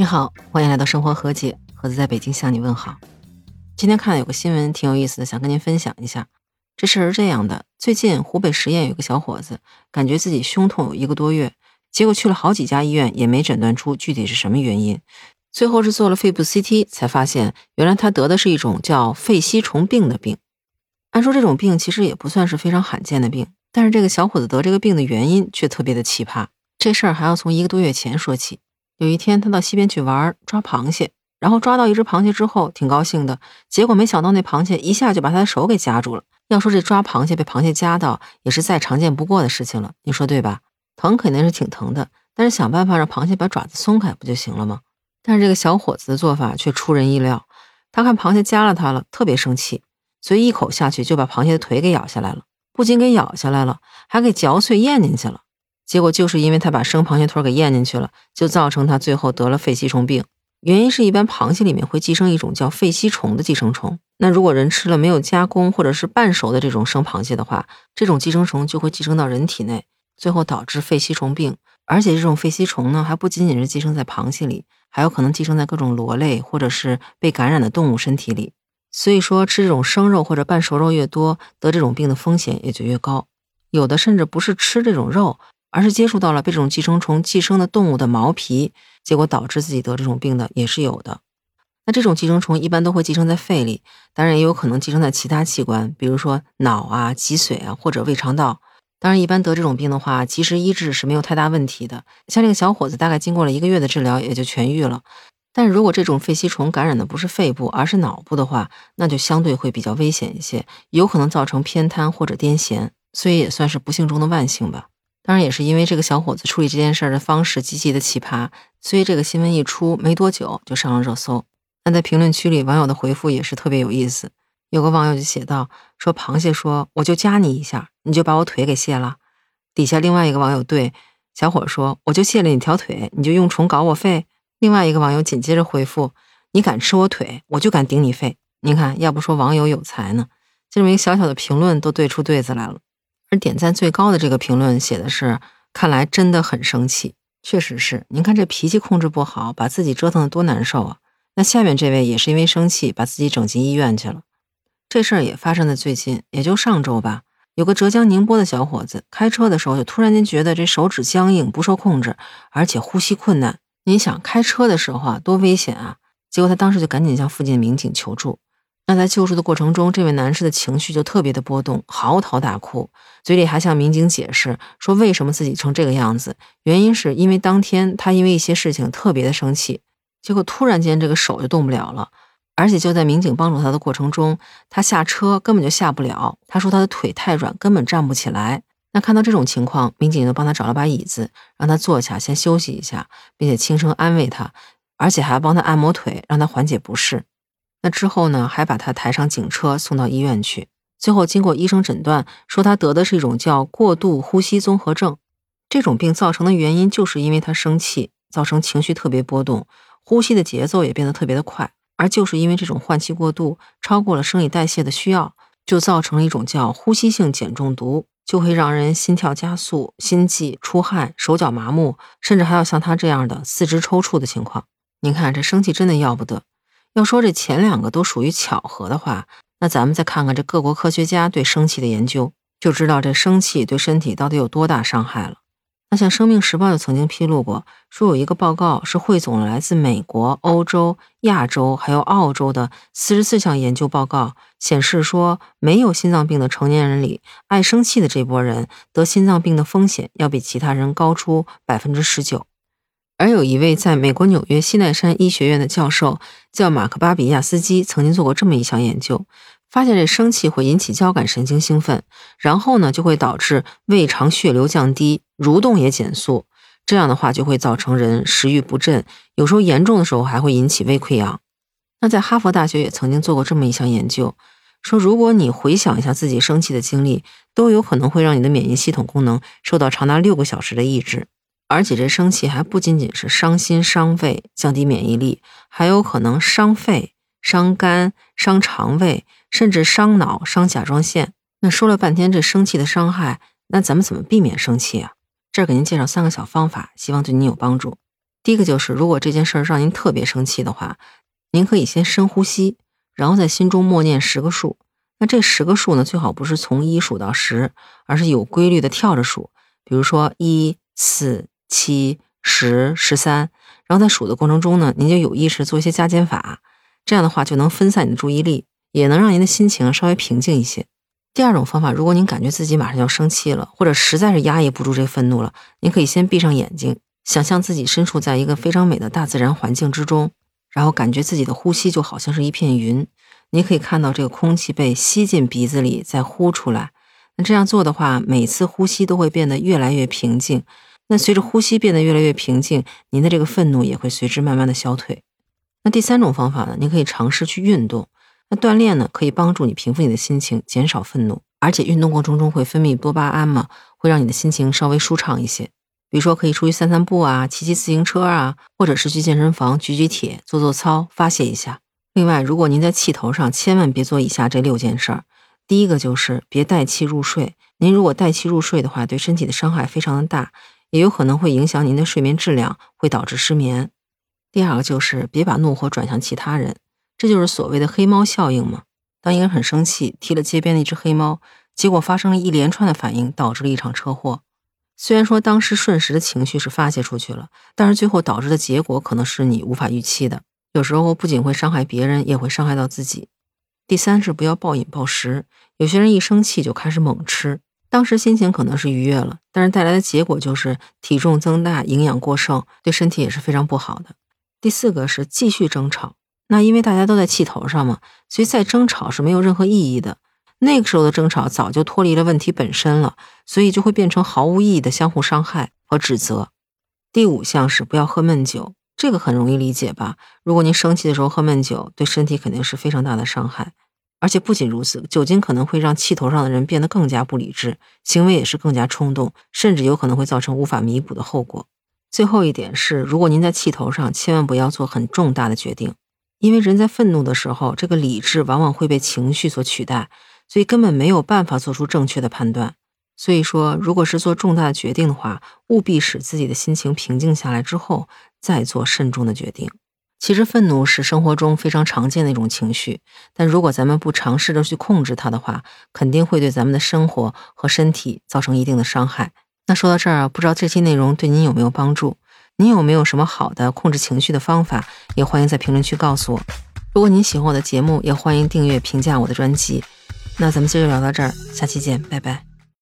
你好，欢迎来到生活和解，盒子在北京向你问好。今天看了有个新闻，挺有意思的，想跟您分享一下。这事儿是这样的：最近湖北十堰有个小伙子，感觉自己胸痛有一个多月，结果去了好几家医院，也没诊断出具体是什么原因。最后是做了肺部 CT，才发现原来他得的是一种叫肺吸虫病的病。按说这种病其实也不算是非常罕见的病，但是这个小伙子得这个病的原因却特别的奇葩。这事儿还要从一个多月前说起。有一天，他到溪边去玩抓螃蟹，然后抓到一只螃蟹之后，挺高兴的。结果没想到那螃蟹一下就把他的手给夹住了。要说这抓螃蟹被螃蟹夹到，也是再常见不过的事情了，你说对吧？疼肯定是挺疼的，但是想办法让螃蟹把爪子松开不就行了吗？但是这个小伙子的做法却出人意料。他看螃蟹夹了他了，特别生气，所以一口下去就把螃蟹的腿给咬下来了。不仅给咬下来了，还给嚼碎咽进去了。结果就是因为他把生螃蟹腿给咽进去了，就造成他最后得了肺吸虫病。原因是一般螃蟹里面会寄生一种叫肺吸虫的寄生虫。那如果人吃了没有加工或者是半熟的这种生螃蟹的话，这种寄生虫就会寄生到人体内，最后导致肺吸虫病。而且这种肺吸虫呢，还不仅仅是寄生在螃蟹里，还有可能寄生在各种螺类或者是被感染的动物身体里。所以说，吃这种生肉或者半熟肉越多，得这种病的风险也就越高。有的甚至不是吃这种肉。而是接触到了被这种寄生虫寄生的动物的毛皮，结果导致自己得这种病的也是有的。那这种寄生虫一般都会寄生在肺里，当然也有可能寄生在其他器官，比如说脑啊、脊髓啊或者胃肠道。当然，一般得这种病的话，及时医治是没有太大问题的。像这个小伙子，大概经过了一个月的治疗，也就痊愈了。但如果这种肺吸虫感染的不是肺部，而是脑部的话，那就相对会比较危险一些，有可能造成偏瘫或者癫痫，所以也算是不幸中的万幸吧。当然也是因为这个小伙子处理这件事的方式极其的奇葩，所以这个新闻一出没多久就上了热搜。那在评论区里，网友的回复也是特别有意思。有个网友就写道：“说螃蟹说我就夹你一下，你就把我腿给卸了。”底下另外一个网友对小伙说：“我就卸了你条腿，你就用虫搞我肺。”另外一个网友紧接着回复：“你敢吃我腿，我就敢顶你肺。”您看，要不说网友有才呢，这么一个小小的评论都对出对子来了。而点赞最高的这个评论写的是：“看来真的很生气，确实是。您看这脾气控制不好，把自己折腾的多难受啊！那下面这位也是因为生气，把自己整进医院去了。这事儿也发生在最近，也就上周吧。有个浙江宁波的小伙子开车的时候，就突然间觉得这手指僵硬，不受控制，而且呼吸困难。您想开车的时候啊，多危险啊！结果他当时就赶紧向附近的民警求助。”那在救助的过程中，这位男士的情绪就特别的波动，嚎啕大哭，嘴里还向民警解释说为什么自己成这个样子，原因是因为当天他因为一些事情特别的生气，结果突然间这个手就动不了了，而且就在民警帮助他的过程中，他下车根本就下不了。他说他的腿太软，根本站不起来。那看到这种情况，民警就帮他找了把椅子，让他坐下先休息一下，并且轻声安慰他，而且还帮他按摩腿，让他缓解不适。那之后呢，还把他抬上警车送到医院去。最后经过医生诊断，说他得的是一种叫过度呼吸综合症。这种病造成的原因，就是因为他生气，造成情绪特别波动，呼吸的节奏也变得特别的快。而就是因为这种换气过度，超过了生理代谢的需要，就造成了一种叫呼吸性碱中毒，就会让人心跳加速、心悸、出汗、手脚麻木，甚至还有像他这样的四肢抽搐的情况。您看这生气真的要不得。要说这前两个都属于巧合的话，那咱们再看看这各国科学家对生气的研究，就知道这生气对身体到底有多大伤害了。那像《生命时报》就曾经披露过，说有一个报告是汇总了来自美国、欧洲、亚洲还有澳洲的四十四项研究报告，显示说没有心脏病的成年人里，爱生气的这波人得心脏病的风险要比其他人高出百分之十九。而有一位在美国纽约西奈山医学院的教授，叫马克巴比亚斯基，曾经做过这么一项研究，发现这生气会引起交感神经兴奋，然后呢就会导致胃肠血流降低，蠕动也减速，这样的话就会造成人食欲不振，有时候严重的时候还会引起胃溃疡。那在哈佛大学也曾经做过这么一项研究，说如果你回想一下自己生气的经历，都有可能会让你的免疫系统功能受到长达六个小时的抑制。而且这生气还不仅仅是伤心伤肺、降低免疫力，还有可能伤肺、伤肝、伤肠胃，甚至伤脑、伤甲状腺。那说了半天这生气的伤害，那咱们怎么避免生气啊？这儿给您介绍三个小方法，希望对您有帮助。第一个就是，如果这件事儿让您特别生气的话，您可以先深呼吸，然后在心中默念十个数。那这十个数呢，最好不是从一数到十，而是有规律的跳着数。比如说一、四、七、十、十三。然后在数的过程中呢，您就有意识做一些加减法，这样的话就能分散你的注意力，也能让您的心情稍微平静一些。第二种方法，如果您感觉自己马上要生气了，或者实在是压抑不住这愤怒了，您可以先闭上眼睛。想象自己身处在一个非常美的大自然环境之中，然后感觉自己的呼吸就好像是一片云，你可以看到这个空气被吸进鼻子里再呼出来。那这样做的话，每次呼吸都会变得越来越平静。那随着呼吸变得越来越平静，您的这个愤怒也会随之慢慢的消退。那第三种方法呢？您可以尝试去运动。那锻炼呢，可以帮助你平复你的心情，减少愤怒，而且运动过程中会分泌多巴胺嘛，会让你的心情稍微舒畅一些。比如说，可以出去散散步啊，骑骑自行车啊，或者是去健身房举举铁、做做操，发泄一下。另外，如果您在气头上，千万别做以下这六件事儿。第一个就是别带气入睡。您如果带气入睡的话，对身体的伤害非常的大，也有可能会影响您的睡眠质量，会导致失眠。第二个就是别把怒火转向其他人，这就是所谓的黑猫效应嘛。当一个人很生气，踢了街边的一只黑猫，结果发生了一连串的反应，导致了一场车祸。虽然说当时瞬时的情绪是发泄出去了，但是最后导致的结果可能是你无法预期的。有时候不仅会伤害别人，也会伤害到自己。第三是不要暴饮暴食，有些人一生气就开始猛吃，当时心情可能是愉悦了，但是带来的结果就是体重增大、营养过剩，对身体也是非常不好的。第四个是继续争吵，那因为大家都在气头上嘛，所以再争吵是没有任何意义的。那个时候的争吵早就脱离了问题本身了，所以就会变成毫无意义的相互伤害和指责。第五项是不要喝闷酒，这个很容易理解吧？如果您生气的时候喝闷酒，对身体肯定是非常大的伤害。而且不仅如此，酒精可能会让气头上的人变得更加不理智，行为也是更加冲动，甚至有可能会造成无法弥补的后果。最后一点是，如果您在气头上，千万不要做很重大的决定，因为人在愤怒的时候，这个理智往往会被情绪所取代。所以根本没有办法做出正确的判断。所以说，如果是做重大的决定的话，务必使自己的心情平静下来之后再做慎重的决定。其实，愤怒是生活中非常常见的一种情绪，但如果咱们不尝试着去控制它的话，肯定会对咱们的生活和身体造成一定的伤害。那说到这儿啊，不知道这期内容对您有没有帮助？您有没有什么好的控制情绪的方法？也欢迎在评论区告诉我。如果您喜欢我的节目，也欢迎订阅、评价我的专辑。那咱们今儿就聊到这儿，下期见，拜拜。